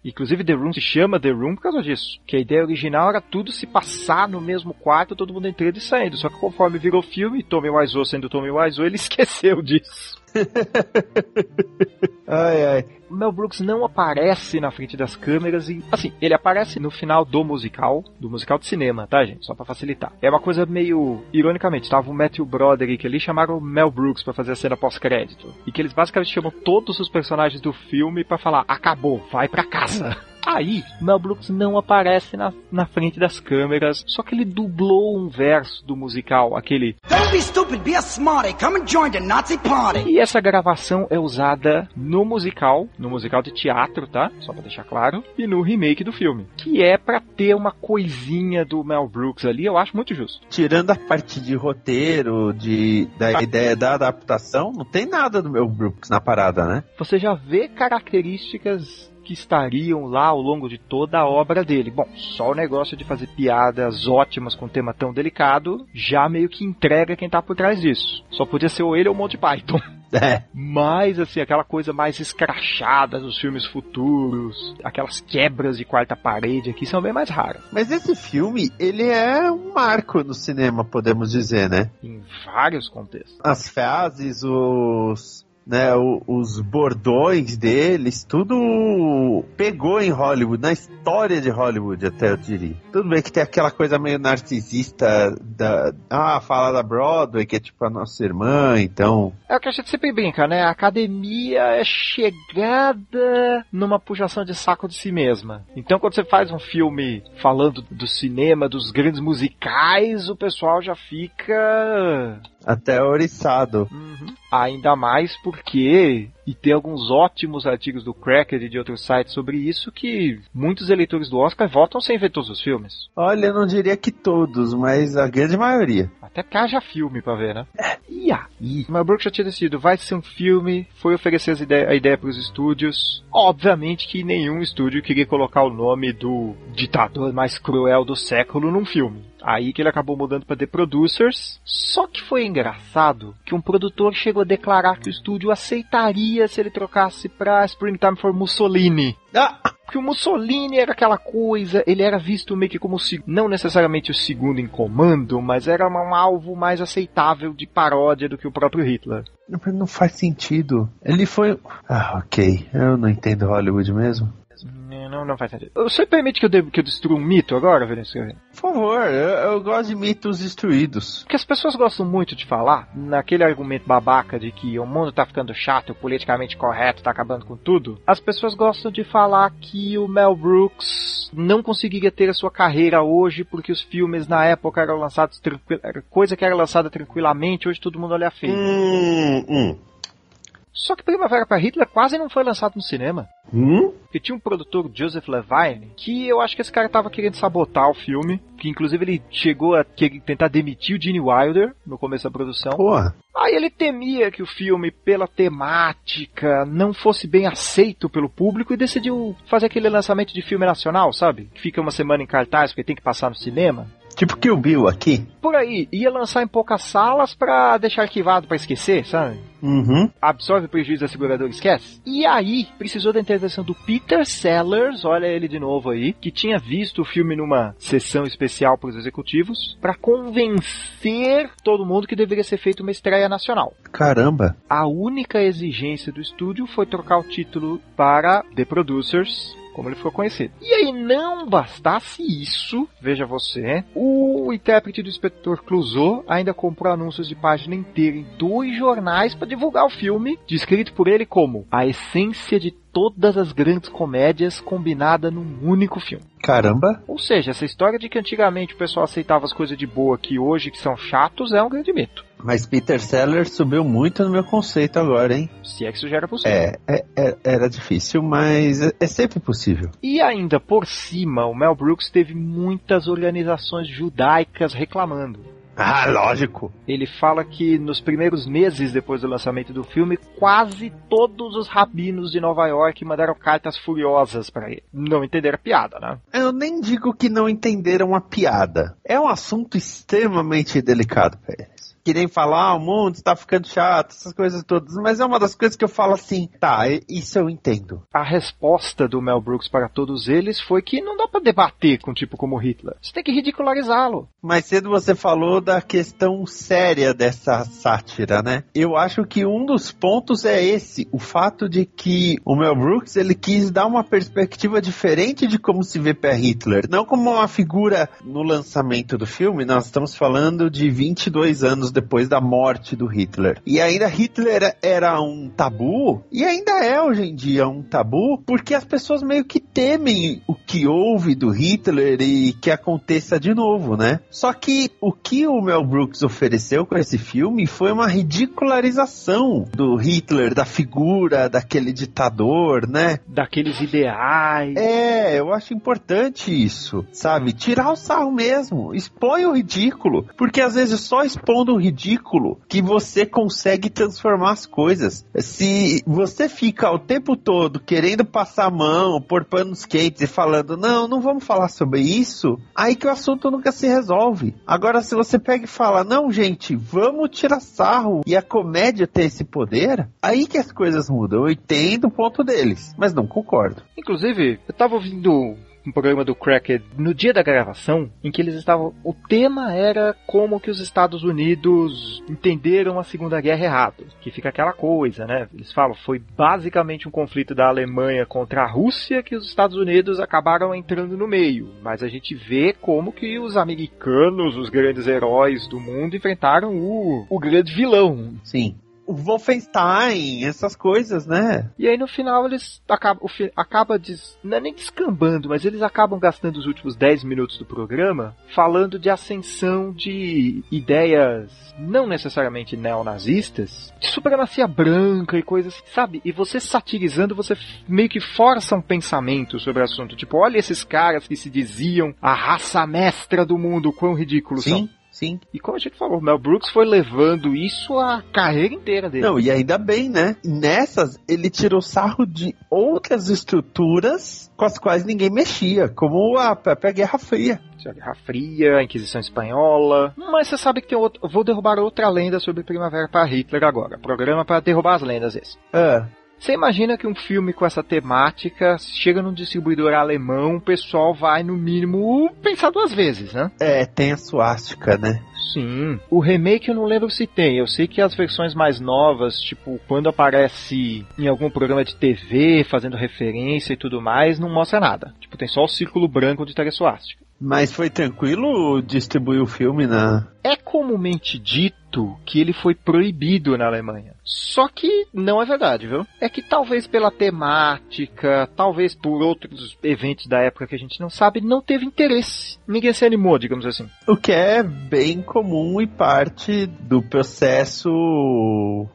Inclusive The Room se chama The Room por causa disso. Que a ideia original era tudo se passar no mesmo quarto, todo mundo entrando e saindo. Só que conforme virou filme, Tommy Wiseau sendo Tommy Wiseau, ele esqueceu disso. Ai, ai. O Mel Brooks não aparece na frente das câmeras e, assim, ele aparece no final do musical, do musical de cinema, tá, gente? Só pra facilitar. É uma coisa meio, ironicamente, tava o Matthew Broderick ali, chamaram o Mel Brooks pra fazer a cena pós-crédito. E que eles basicamente chamam todos os personagens do filme pra falar, acabou, vai pra casa. Aí, Mel Brooks não aparece na, na frente das câmeras, só que ele dublou um verso do musical, aquele Don't be stupid, be a smarty. Come and join the Nazi party. E essa gravação é usada no musical, no musical de teatro, tá? Só pra deixar claro, e no remake do filme, que é pra ter uma coisinha do Mel Brooks ali, eu acho muito justo. Tirando a parte de roteiro, de, da ideia da adaptação, não tem nada do meu Brooks na parada, né? Você já vê características que estariam lá ao longo de toda a obra dele. Bom, só o negócio de fazer piadas ótimas com um tema tão delicado já meio que entrega quem tá por trás disso. Só podia ser ou ele ou o Monty Python. É. Mas, assim, aquela coisa mais escrachada dos filmes futuros, aquelas quebras de quarta parede aqui são bem mais raras. Mas esse filme, ele é um marco no cinema, podemos dizer, né? Em vários contextos. As frases, os. Né, o- os bordões deles, tudo pegou em Hollywood, na história de Hollywood, até eu diria. Tudo bem que tem aquela coisa meio narcisista da. Ah, fala da Broadway, que é tipo a nossa irmã, então. É o que a gente sempre brinca, né? A academia é chegada numa puxação de saco de si mesma. Então, quando você faz um filme falando do cinema, dos grandes musicais, o pessoal já fica. Até oriçado. Uhum. Ainda mais porque. E tem alguns ótimos artigos do Cracker e de outros sites sobre isso que muitos eleitores do Oscar votam sem ver todos os filmes. Olha, eu não diria que todos, mas a grande maioria. Até porque haja filme pra ver, né? E E aí? O Mel Brooks já tinha decidido, vai ser um filme, foi oferecer ide- a ideia para os estúdios. Obviamente que nenhum estúdio queria colocar o nome do ditador mais cruel do século num filme. Aí que ele acabou mudando para The Producers. Só que foi engraçado que um produtor chegou a declarar que o estúdio aceitaria se ele trocasse pra Springtime for Mussolini. Ah, Porque o Mussolini era aquela coisa, ele era visto meio que como não necessariamente o segundo em comando, mas era um alvo mais aceitável de paródia do que o próprio Hitler. não faz sentido. Ele foi. Ah, ok. Eu não entendo Hollywood mesmo. Não, não faz sentido. Você permite que eu, de- que eu destrua um mito agora, Vinícius? Por favor, eu, eu gosto de mitos destruídos. Porque as pessoas gostam muito de falar naquele argumento babaca de que o mundo tá ficando chato, o politicamente correto tá acabando com tudo. As pessoas gostam de falar que o Mel Brooks não conseguiria ter a sua carreira hoje porque os filmes na época eram lançados coisa que era lançada tranquilamente, hoje todo mundo olha feio. Hum, hum. Só que Primavera para Hitler quase não foi lançado no cinema. Hum? Porque tinha um produtor, Joseph Levine, que eu acho que esse cara tava querendo sabotar o filme. Que inclusive ele chegou a tentar demitir o Gene Wilder no começo da produção. Porra. Aí ele temia que o filme, pela temática, não fosse bem aceito pelo público e decidiu fazer aquele lançamento de filme nacional, sabe? Que fica uma semana em cartaz porque tem que passar no cinema. Tipo que o Bill aqui. Por aí, ia lançar em poucas salas pra deixar arquivado pra esquecer, sabe? Uhum. absorve o prejuízo da seguradora, esquece. E aí, precisou da intervenção do Peter Sellers, olha ele de novo aí, que tinha visto o filme numa sessão especial para os executivos, para convencer todo mundo que deveria ser feita uma estreia nacional. Caramba. A única exigência do estúdio foi trocar o título para The Producers, como ele ficou conhecido. E aí, não bastasse isso, veja você, o intérprete do inspetor Clouseau ainda comprou anúncios de página inteira em dois jornais para divulgar o filme, descrito por ele como a essência de todas as grandes comédias combinada num único filme. Caramba. Ou seja, essa história de que antigamente o pessoal aceitava as coisas de boa que hoje que são chatos é um grande mito. Mas Peter Sellers subiu muito no meu conceito agora, hein? Se é que isso já era possível. É, é- é- era difícil, mas é, é sempre possível. E ainda por cima, o Mel Brooks teve muitas organizações judaicas reclamando. Ah, lógico. Ele fala que nos primeiros meses depois do lançamento do filme, quase todos os rabinos de Nova York mandaram cartas furiosas para ele. Não entenderam a piada, né? Eu nem digo que não entenderam a piada. É um assunto extremamente delicado eles. Que nem falar, ah, o mundo está ficando chato, essas coisas todas. Mas é uma das coisas que eu falo assim, tá, isso eu entendo. A resposta do Mel Brooks para todos eles foi que não dá para debater com um tipo como Hitler. Você tem que ridicularizá-lo. Mais cedo você falou da questão séria dessa sátira, né? Eu acho que um dos pontos é esse, o fato de que o Mel Brooks ele quis dar uma perspectiva diferente de como se vê para Hitler, não como uma figura no lançamento do filme. Nós estamos falando de 22 anos depois da morte do Hitler. E ainda Hitler era um tabu e ainda é hoje em dia um tabu, porque as pessoas meio que temem o que houve do Hitler e que aconteça de novo, né? Só que o que o Mel Brooks ofereceu com esse filme foi uma ridicularização do Hitler, da figura daquele ditador, né? Daqueles ideais. É, eu acho importante isso, sabe? Tirar o sarro mesmo, expõe o ridículo, porque às vezes só expondo o ridículo que você consegue transformar as coisas. Se você fica o tempo todo querendo passar a mão, pôr panos quentes e falando, não, não vamos falar sobre isso, aí que o assunto nunca se resolve. Agora, se você pega e fala, não, gente, vamos tirar sarro e a comédia ter esse poder, aí que as coisas mudam. Eu entendo o ponto deles, mas não concordo. Inclusive, eu tava ouvindo um programa do Cracker no dia da gravação, em que eles estavam. O tema era como que os Estados Unidos entenderam a Segunda Guerra errado. Que fica aquela coisa, né? Eles falam, foi basicamente um conflito da Alemanha contra a Rússia que os Estados Unidos acabaram entrando no meio. Mas a gente vê como que os americanos, os grandes heróis do mundo, enfrentaram o, o grande vilão. Sim. O Wolfenstein, essas coisas, né? E aí no final eles acabam, acaba des, não é nem descambando, mas eles acabam gastando os últimos 10 minutos do programa falando de ascensão de ideias não necessariamente neonazistas, de supremacia branca e coisas sabe? E você satirizando, você meio que força um pensamento sobre o assunto. Tipo, olha esses caras que se diziam a raça mestra do mundo, quão ridículos são. Sim. E como a gente falou, o Mel Brooks foi levando isso a carreira inteira dele. Não, e ainda bem, né? Nessas, ele tirou sarro de outras estruturas com as quais ninguém mexia, como a própria Guerra Fria. a Guerra Fria, a Inquisição Espanhola. Mas você sabe que tem outro. Vou derrubar outra lenda sobre Primavera para Hitler agora. Programa para derrubar as lendas esse. Ah, Você imagina que um filme com essa temática chega num distribuidor alemão, o pessoal vai no mínimo pensar duas vezes, né? é, tem a suástica, né? Sim. O remake eu não lembro se tem. Eu sei que as versões mais novas, tipo, quando aparece em algum programa de TV fazendo referência e tudo mais, não mostra nada. Tipo, tem só o círculo branco de Suástica. Mas foi tranquilo distribuir o filme na. É comumente dito que ele foi proibido na Alemanha. Só que não é verdade, viu? É que talvez pela temática, talvez por outros eventos da época que a gente não sabe, não teve interesse. Ninguém se animou, digamos assim. O que é bem comum e parte do processo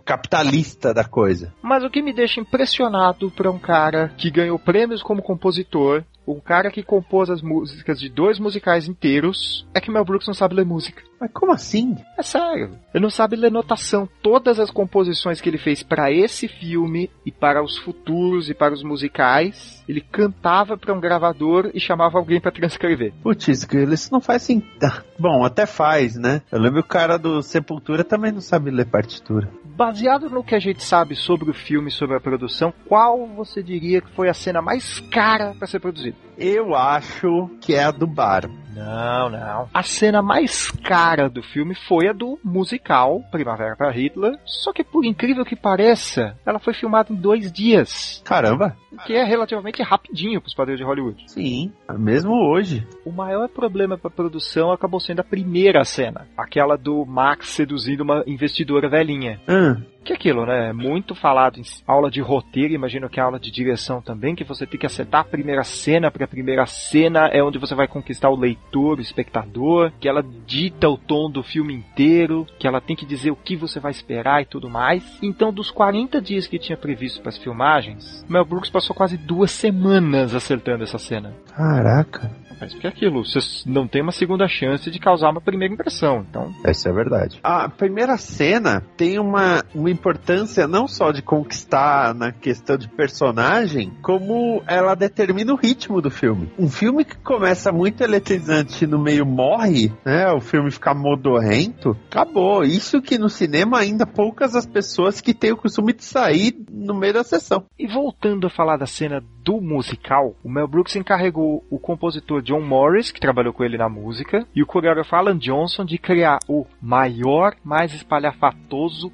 capitalista da coisa. Mas o que me deixa impressionado para um cara que ganhou prêmios como compositor, um cara que compôs as músicas de dois musicais inteiros, é que Mel Brooks não sabe ler música. Mas como assim? É sério. Ele não sabe ler notação. Todas as composições que ele fez para esse filme e para os futuros e para os musicais, ele cantava para um gravador e chamava alguém para transcrever. Putz, isso não faz assim. Bom, até faz, né? Eu lembro o cara do Sepultura também não sabe ler partitura. Baseado no que a gente sabe sobre o filme, sobre a produção, qual você diria que foi a cena mais cara para ser produzida? Eu acho que é a do bar. Não, não. A cena mais cara do filme foi a do musical Primavera para Hitler. Só que, por incrível que pareça, ela foi filmada em dois dias. Caramba! O que é relativamente rapidinho para os padrões de Hollywood. Sim, mesmo hoje. O maior problema para a produção acabou sendo a primeira cena. Aquela do Max seduzindo uma investidora velhinha. Ah, Que é aquilo, né? É Muito falado em aula de roteiro, imagino que é aula de direção também, que você tem que acertar a primeira cena, porque a primeira cena é onde você vai conquistar o leitor, o espectador, que ela dita o tom do filme inteiro, que ela tem que dizer o que você vai esperar e tudo mais. Então, dos 40 dias que tinha previsto para as filmagens, Mel Brooks passou quase duas semanas acertando essa cena. caraca. Mas que é aquilo, você não tem uma segunda chance de causar uma primeira impressão, então Isso é verdade. A primeira cena tem uma, uma importância não só de conquistar na questão de personagem, como ela determina o ritmo do filme. Um filme que começa muito eletrizante e no meio morre, né? O filme fica modorrento, acabou. Isso que no cinema ainda poucas as pessoas que têm o costume de sair no meio da sessão. E voltando a falar da cena do musical, o Mel Brooks encarregou o compositor John Morris, que trabalhou com ele na música, e o coreógrafo Alan Johnson de criar o maior, mais espalhafatoso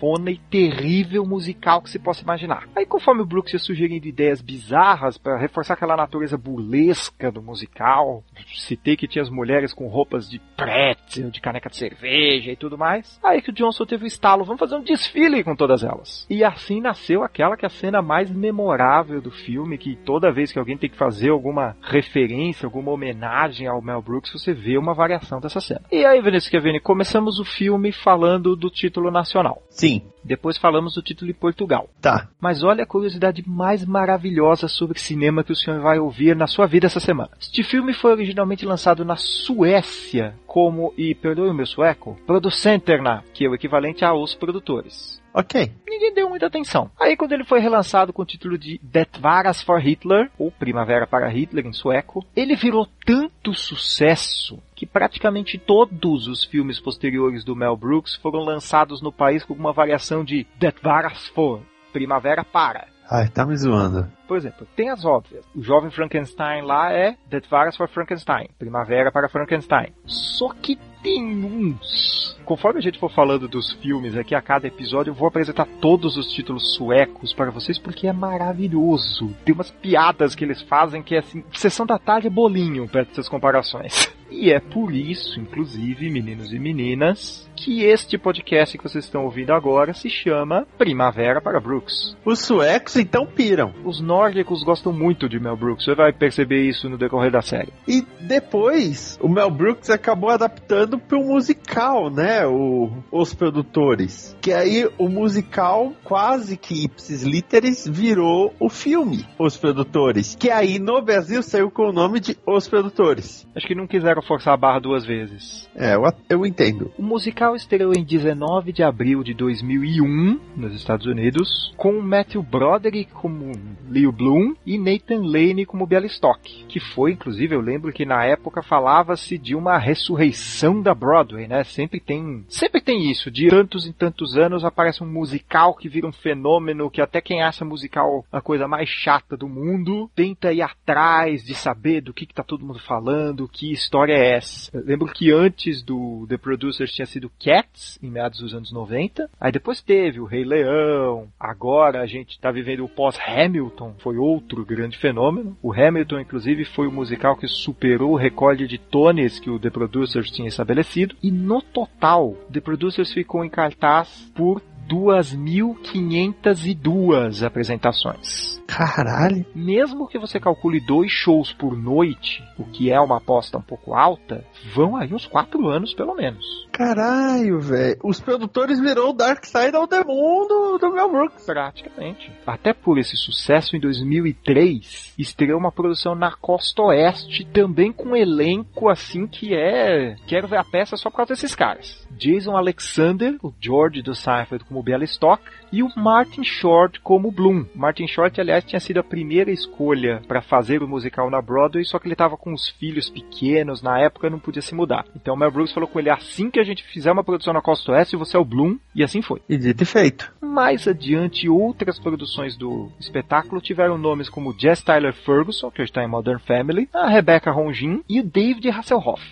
cafona e terrível musical que se possa imaginar. Aí, conforme o Brooks ia sugerindo ideias bizarras para reforçar aquela natureza burlesca do musical, citei que tinha as mulheres com roupas de pretzel, de caneca de cerveja e tudo mais. Aí que o Johnson teve o estalo, vamos fazer um desfile com todas elas. E assim nasceu aquela que é a cena mais memorável do filme, que toda vez que alguém tem que fazer alguma referência, alguma homenagem ao Mel Brooks, você vê uma variação dessa cena. E aí, Vinícius Kevini, começamos o filme falando do título nacional. Sim, Depois falamos do título em Portugal. tá. Mas olha a curiosidade mais maravilhosa sobre cinema que o senhor vai ouvir na sua vida essa semana. Este filme foi originalmente lançado na Suécia como, e perdoe o meu sueco, Producenterna, que é o equivalente a Os Produtores. Ok. Ninguém deu muita atenção. Aí quando ele foi relançado com o título de Det Varas for Hitler, ou Primavera para Hitler em sueco, ele virou tanto sucesso que praticamente todos os filmes posteriores do Mel Brooks foram lançados no país com uma variação de Det Varas for, Primavera para. Ai, tá me zoando. Por exemplo, tem as óbvias. O jovem Frankenstein lá é Det Varas for Frankenstein, Primavera para Frankenstein. Só que tem uns. Conforme a gente for falando dos filmes aqui a cada episódio, eu vou apresentar todos os títulos suecos para vocês porque é maravilhoso. Tem umas piadas que eles fazem que é assim, sessão da tarde é bolinho perto dessas comparações. E é por isso, inclusive, meninos e meninas, que este podcast que vocês estão ouvindo agora se chama Primavera para Brooks. Os suecos então piram. Os nórdicos gostam muito de Mel Brooks, você vai perceber isso no decorrer da série. E depois, o Mel Brooks acabou adaptando para um musical, né? O, os produtores. Que aí o musical, quase que ipsis literis, virou o filme, Os Produtores. Que aí no Brasil saiu com o nome de Os Produtores. Acho que não quiseram quiseram forçar a barra duas vezes. É, eu, eu entendo. O musical estreou em 19 de abril de 2001 nos Estados Unidos, com Matthew Broderick como Leo Bloom e Nathan Lane como Bialystok, que foi, inclusive, eu lembro que na época falava-se de uma ressurreição da Broadway, né? Sempre tem, sempre tem isso, de tantos em tantos anos aparece um musical que vira um fenômeno que até quem acha musical a coisa mais chata do mundo tenta ir atrás de saber do que, que tá todo mundo falando, que história é essa. Eu lembro que antes do The Producers tinha sido Cats, em meados dos anos 90, aí depois teve o Rei Leão, agora a gente tá vivendo o pós-Hamilton, foi outro grande fenômeno. O Hamilton, inclusive, foi o musical que superou o recorde de Tonys que o The Producers tinha estabelecido, e no total, The Producers ficou em cartaz por 2.502 apresentações. Caralho. Mesmo que você calcule dois shows por noite, o que é uma aposta um pouco alta, vão aí uns quatro anos pelo menos. Caralho, velho. Os produtores virou o Dark Side the Moon do, do Mel Brooks. Praticamente. Até por esse sucesso, em 2003, estreou uma produção na Costa Oeste, também com um elenco assim que é. Quero ver a peça só por causa desses caras. Jason Alexander, o George do Seinfeld como Bialystok, e o Martin Short como Bloom. Martin Short, aliás, tinha sido a primeira escolha para fazer o musical na Broadway, só que ele estava com os filhos pequenos na época não podia se mudar. Então o Mel Brooks falou com ele: assim que a gente fizer uma produção na Costa Oeste, você é o Bloom, e assim foi. E dito e feito. Mais adiante, outras produções do espetáculo tiveram nomes como Jess Tyler Ferguson, que hoje está em Modern Family, a Rebecca Ronjin e o David Hasselhoff.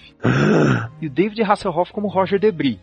E o David Hasselhoff como Roger Debris.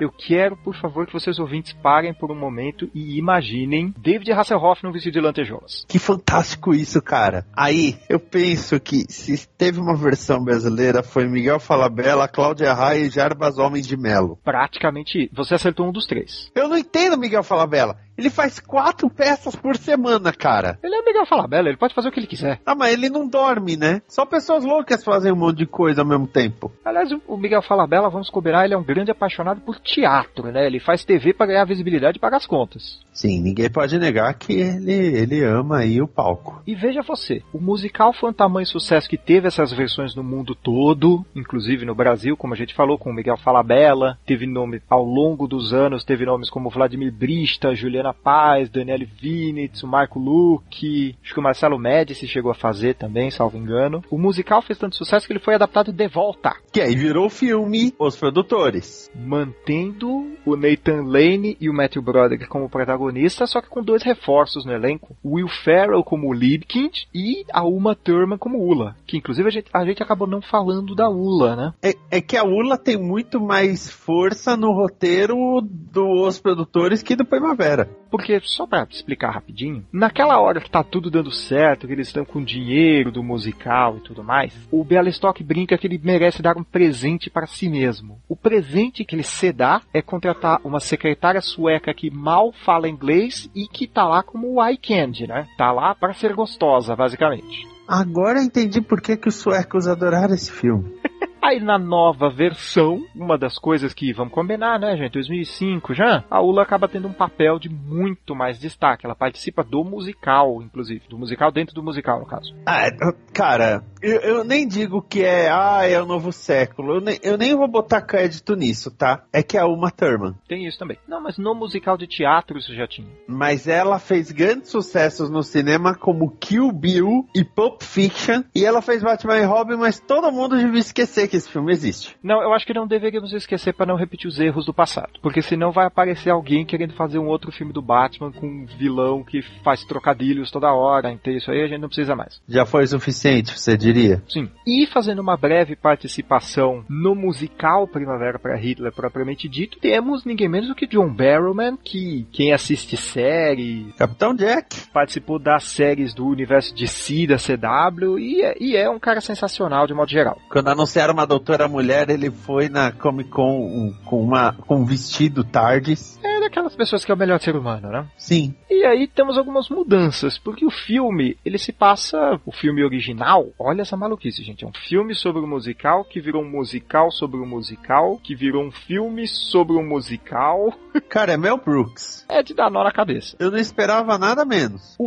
Eu quero, por favor, que vocês ouvintes parem por um momento e imaginem David Hasselhoff no vestido de lantejoulas. Que fantástico isso, cara. Aí, eu penso que se teve uma versão brasileira, foi Miguel Falabella, Cláudia Raia e Jarbas Homem de Melo. Praticamente, você acertou um dos três. Eu não entendo Miguel Falabella. Ele faz quatro peças por semana, cara. Ele é o Miguel Falabella, ele pode fazer o que ele quiser. Ah, mas ele não dorme, né? Só pessoas loucas fazem um monte de coisa ao mesmo tempo. Aliás, o Miguel Falabella, vamos combinar, ele é um grande apaixonado por teatro, né? Ele faz TV para ganhar visibilidade e pagar as contas. Sim, ninguém pode negar que ele, ele ama aí o palco. E veja você, o musical foi um tamanho sucesso que teve essas versões no mundo todo, inclusive no Brasil, como a gente falou, com o Miguel Falabella, teve nome ao longo dos anos, teve nomes como Vladimir Brista, Juliana Paz, Daniele Vinitz, o Marco Luque, acho que o Marcelo Médici chegou a fazer também, salvo engano. O musical fez tanto sucesso que ele foi adaptado de volta, Que aí virou filme Os Produtores. mantendo o Nathan Lane e o Matthew Broderick como protagonistas, só que com dois reforços no elenco. Will Ferrell como Liebkind e a Uma Thurman como Ula, que inclusive a gente, a gente acabou não falando da Ula, né? É, é que a Ula tem muito mais força no roteiro dos produtores que do Primavera. Porque, só pra explicar rapidinho, naquela hora que tá tudo dando certo, que eles estão com dinheiro do musical e tudo mais, o Bialystok brinca que ele merece dar um presente para si mesmo. O presente que ele se dá é contratar uma secretária sueca que mal fala inglês e que tá lá como eye candy, né? Tá lá para ser gostosa, basicamente. Agora entendi por que, que os suecos adoraram esse filme. Aí na nova versão, uma das coisas que vamos combinar, né, gente? 2005 já, a Ula acaba tendo um papel de muito mais destaque. Ela participa do musical, inclusive, do musical dentro do musical, no caso. Ah, cara, eu, eu nem digo que é, ah, é o novo século. Eu nem, eu nem vou botar crédito nisso, tá? É que é a Uma Thurman. Tem isso também. Não, mas no musical de teatro isso já tinha. Mas ela fez grandes sucessos no cinema como Kill Bill e Pulp Fiction. E ela fez Batman e Robin, mas todo mundo devia esquecer que esse filme existe. Não, eu acho que não deveríamos esquecer para não repetir os erros do passado. Porque senão vai aparecer alguém querendo fazer um outro filme do Batman com um vilão que faz trocadilhos toda hora. Então isso aí a gente não precisa mais. Já foi suficiente, você diria? Sim. E fazendo uma breve participação no musical Primavera para Hitler propriamente dito, temos ninguém menos do que John Barrowman, que quem assiste série, Capitão Jack. participou das séries do universo de si, da CW, e é, e é um cara sensacional de modo geral. Quando anunciaram uma doutora mulher, ele foi na Comic Con um- com, uma, com um vestido tardes. É daquelas pessoas que é o melhor ser humano, né? Sim. E aí temos algumas mudanças, porque o filme, ele se passa, o filme original, olha essa maluquice, gente, é um filme sobre o musical, que virou um musical sobre o musical, que virou um filme sobre o musical, Cara, é Mel Brooks. é de dar nó na cabeça. Eu não esperava nada menos. O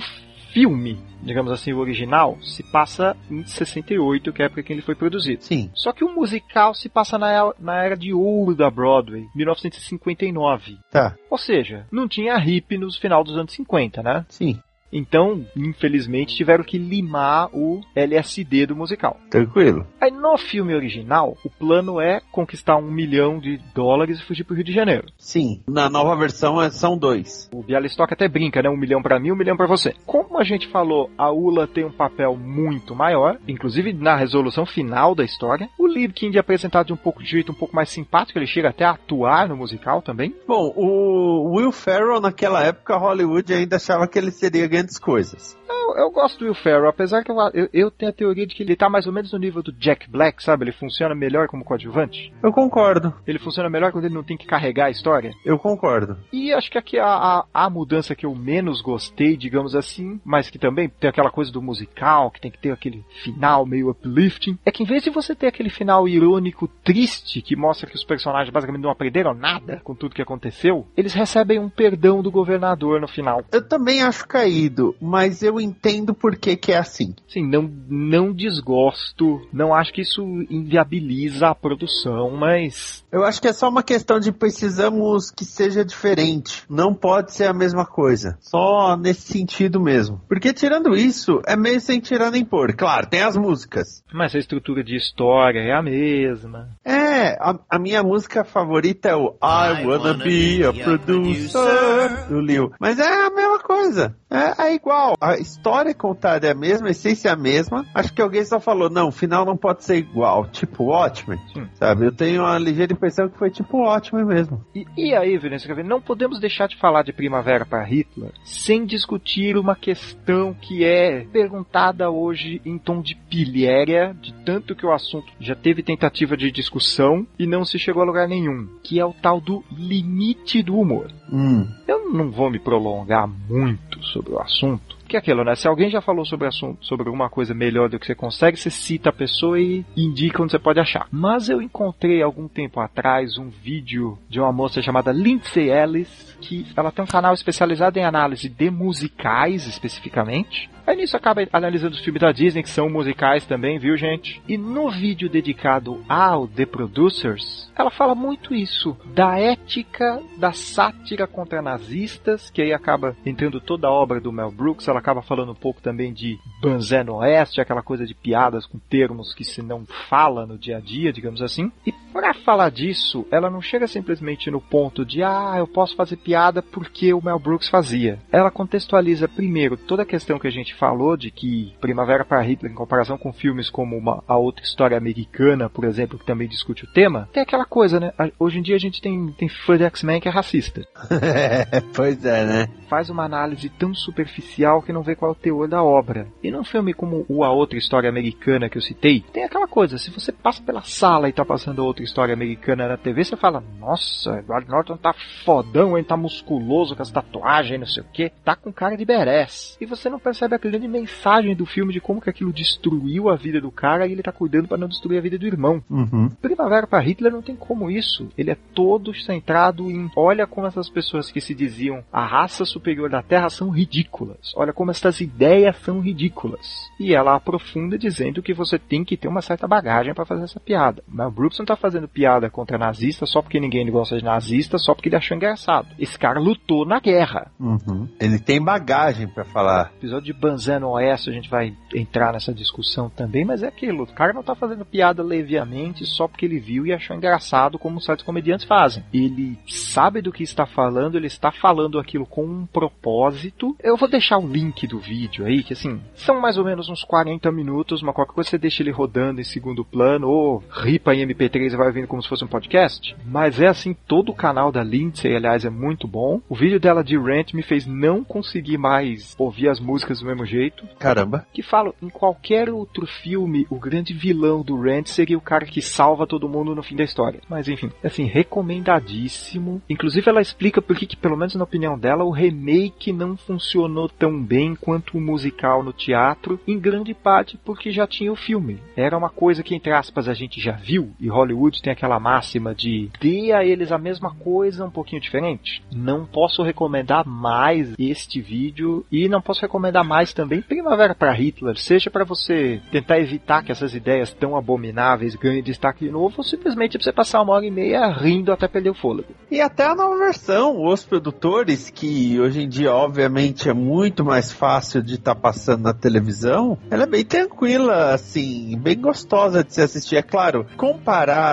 filme, digamos assim, o original, se passa em 68, que é a época que ele foi produzido. Sim. Só que o musical se passa na, era- na era de ouro da Broadway, 1959. Tá. Ou seja, não tinha hip no final dos anos 50, né? Sim. Então, infelizmente, tiveram que limar o LSD do musical. Tranquilo. Aí no filme original, o plano é conquistar um milhão de dólares e fugir pro Rio de Janeiro. Sim. Na nova versão é- são dois. O Bialystok até brinca, né? Um milhão pra mim, um milhão pra você. Como a gente falou, a Ula tem um papel muito maior, inclusive na resolução final da história. O Liebkind é apresentado de um pouco de jeito um pouco mais simpático, ele chega até a atuar no musical também. Bom, o Will Ferrell naquela época, Hollywood ainda achava que ele seria grandes coisas. Eu, eu gosto do Will Ferrell, apesar que eu, eu, eu tenho a teoria de que ele tá mais ou menos no nível do Jack Black, sabe? Ele funciona melhor como coadjuvante. Eu concordo. Ele funciona melhor quando ele não tem que carregar a história. Eu concordo. E acho que aqui a, a, a mudança que eu menos gostei, digamos assim, mas que também tem aquela coisa do musical, que tem que ter aquele final meio uplifting, é que em vez de você ter aquele final irônico triste, que mostra que os personagens basicamente não aprenderam nada com tudo que aconteceu, eles recebem um perdão do governador no final. Eu também acho caído, mas eu entendo por que que é assim. Sim, não, não desgosto, não acho que isso inviabiliza a produção, mas Eu acho que é só uma questão de precisamos que seja diferente. Não pode ser a mesma coisa. Só nesse sentido mesmo. Porque tirando isso, é meio sem tirar nem pôr. Claro, tem as músicas. mas a estrutura de história é a mesma. É, a, a minha música favorita é o I Wanna Be a Producer do Lil. Mas é a mesma coisa. É, é igual. A história contada é a mesma, a essência é a mesma. Acho que alguém só falou, não, o final não pode ser igual. Tipo Watchmen. Sim. Sabe? Eu tenho uma ligeira impressão que foi tipo Watchmen mesmo. E, e aí, Vinícius não podemos deixar de falar de Primavera para Hitler sem discutir uma questão que é perguntada hoje em tom de pilhéria, de tanto que o assunto já teve tentativa de discussão e não se chegou a lugar nenhum, que é o tal do limite do humor. Hum. Eu não vou me prolongar muito sobre o assunto. Que é aquilo, né? Se alguém já falou sobre assunto, sobre alguma coisa melhor do que você consegue, você cita a pessoa e indica onde você pode achar. Mas eu encontrei algum tempo atrás um vídeo de uma moça chamada Lindsay Ellis, que ela tem um canal especializado em análise de musicais especificamente. Aí nisso acaba analisando os filmes da Disney, que são musicais também, viu, gente? E no vídeo dedicado ao The Producers, ela fala muito isso, da ética da sátira contra nazistas, que aí acaba entrando toda a obra do Mel Brooks, ela acaba falando um pouco também de Banzé no Oeste, aquela coisa de piadas com termos que se não fala no dia a dia, digamos assim. E para falar disso, ela não chega simplesmente no ponto de, ah, eu posso fazer piada porque o Mel Brooks fazia. Ela contextualiza primeiro toda a questão que a gente falou de que Primavera para Hitler, em comparação com filmes como uma, a outra história americana, por exemplo, que também discute o tema, tem aquela coisa, né? Hoje em dia a gente tem, tem fã de X-Men que é racista. pois é, né? Faz uma análise tão superficial que não vê qual é o teor da obra. E num filme como o A Outra História Americana que eu citei, tem aquela coisa, se você passa pela sala e tá passando outra história americana na TV, você fala, nossa, Edward Norton tá fodão, hein? Tá musculoso com as tatuagens, não sei o que, tá com cara de badass. E você não percebe a grande mensagem do filme de como que aquilo destruiu a vida do cara e ele tá cuidando para não destruir a vida do irmão. Uhum. Primavera para Hitler não tem como isso. Ele é todo centrado em olha como essas pessoas que se diziam a raça superior da Terra são ridículas. Olha como essas ideias são ridículas. E ela aprofunda dizendo que você tem que ter uma certa bagagem para fazer essa piada. Mas o Brooks não tá fazendo piada contra nazista só porque ninguém gosta de nazista, só porque ele achou engraçado. Esse cara lutou na guerra. Uhum. Ele tem bagagem pra falar. episódio de Banzé no Oeste a gente vai entrar nessa discussão também, mas é aquilo, o cara não tá fazendo piada leviamente só porque ele viu e achou engraçado como certos comediantes fazem. Ele sabe do que está falando, ele está falando aquilo com um propósito. Eu vou deixar o link do vídeo aí, que assim, são mais ou menos uns 40 minutos, uma qualquer coisa você deixa ele rodando em segundo plano, ou ripa em MP3 e vai ouvindo como se fosse um podcast. Mas é assim, todo o canal da Lindsay, aliás, é muito bom. O vídeo dela de Rant me fez não conseguir mais ouvir as músicas do mesmo jeito. Caramba. Que falo, em qualquer outro filme, o grande vilão do Rant seria o cara que salva todo mundo no fim da história. Mas enfim, assim, recomendadíssimo. Inclusive ela explica por que, pelo menos na opinião dela, o remake não funcionou tão bem quanto o musical no teatro, em grande parte porque já tinha o filme. Era uma coisa que, entre aspas, a gente já viu, e Hollywood Hollywood tem aquela máxima de dê a eles a mesma coisa um pouquinho diferente. Não posso recomendar mais este vídeo e não posso recomendar mais também Primavera para Hitler, seja para você tentar evitar que essas ideias tão abomináveis ganhem destaque de novo, ou simplesmente pra você passar uma hora e meia rindo até perder o fôlego. E até a nova versão, os produtores, que hoje em dia, obviamente, é muito mais fácil de estar passando na televisão, ela é bem tranquila, assim, bem gostosa de se assistir. É claro,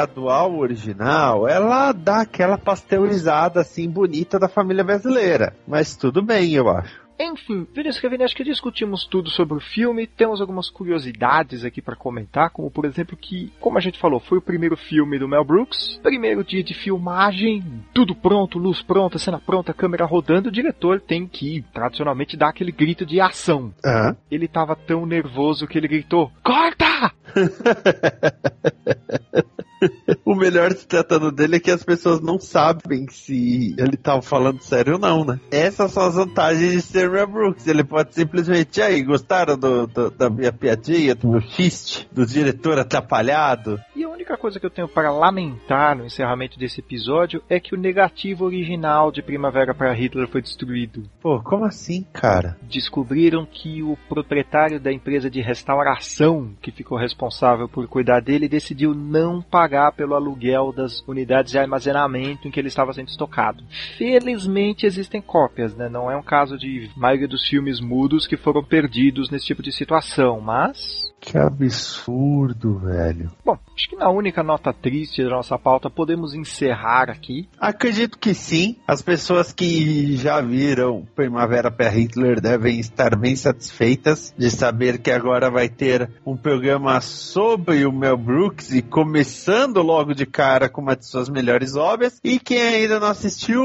comparado ao original, ela dá aquela pasteurizada, assim, bonita da família brasileira. Mas tudo bem, eu acho. Enfim, Vinícius Kevin, acho que discutimos tudo sobre o filme. Temos algumas curiosidades aqui para comentar, como por exemplo que, como a gente falou, foi o primeiro filme do Mel Brooks, primeiro dia de filmagem, tudo pronto, luz pronta, cena pronta, câmera rodando. O diretor tem que tradicionalmente dar aquele grito de ação. Aham. Ele tava tão nervoso que ele gritou: Corta! O melhor se tratando dele é que as pessoas não sabem se ele tá falando sério ou não, né? Essas são as vantagens de ser Mel Brooks. Ele pode simplesmente, "E aí, gostaram do, do- da minha piadinha, do meu xiste, do diretor atrapalhado? E a única coisa que eu tenho para lamentar no encerramento desse episódio é que o negativo original de Primavera para Hitler foi destruído. Pô, como assim, cara? Descobriram que o proprietário da empresa de restauração que ficou responsável por cuidar dele decidiu não pagar pelo aluguel das unidades de armazenamento em que ele estava sendo estocado. Felizmente existem cópias, né? Não é um caso de maioria dos filmes mudos que foram perdidos nesse tipo de situação, mas Que absurdo, velho. Bom, acho que na única nota triste da nossa pauta podemos encerrar aqui. Acredito que sim. As pessoas que já viram Primavera para Hitler devem estar bem satisfeitas de saber que agora vai ter um programa sobre o Mel Brooks e começando logo de cara com uma de suas melhores obras. E quem ainda não assistiu,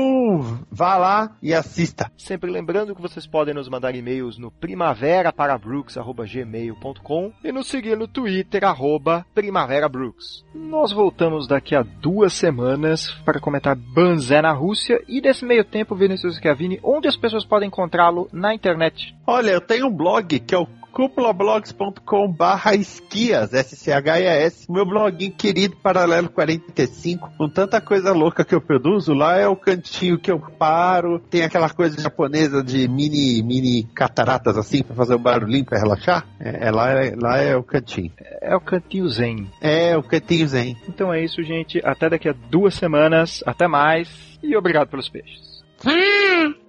vá lá e assista. Sempre lembrando que vocês podem nos mandar e-mails no primaveraparabrooks.gmail.com e nos seguir no Twitter, primaverabrooks. Nós voltamos daqui a duas semanas para comentar Banzé na Rússia e desse meio tempo, Vinícius Schiavini, onde as pessoas podem encontrá-lo na internet. Olha, eu tenho um blog que é o cúpulablogs.com barra esquias, S-C-H-I-A-S, meu bloguinho querido Paralelo 45, com tanta coisa louca que eu produzo, lá é o cantinho que eu paro, tem aquela coisa japonesa de mini, mini cataratas assim, pra fazer um barulhinho pra relaxar, é, é lá, é, lá é o cantinho. É o Cantinho Zen. É o cantinho zen. Então é isso, gente. Até daqui a duas semanas. Até mais. E obrigado pelos peixes. Hum!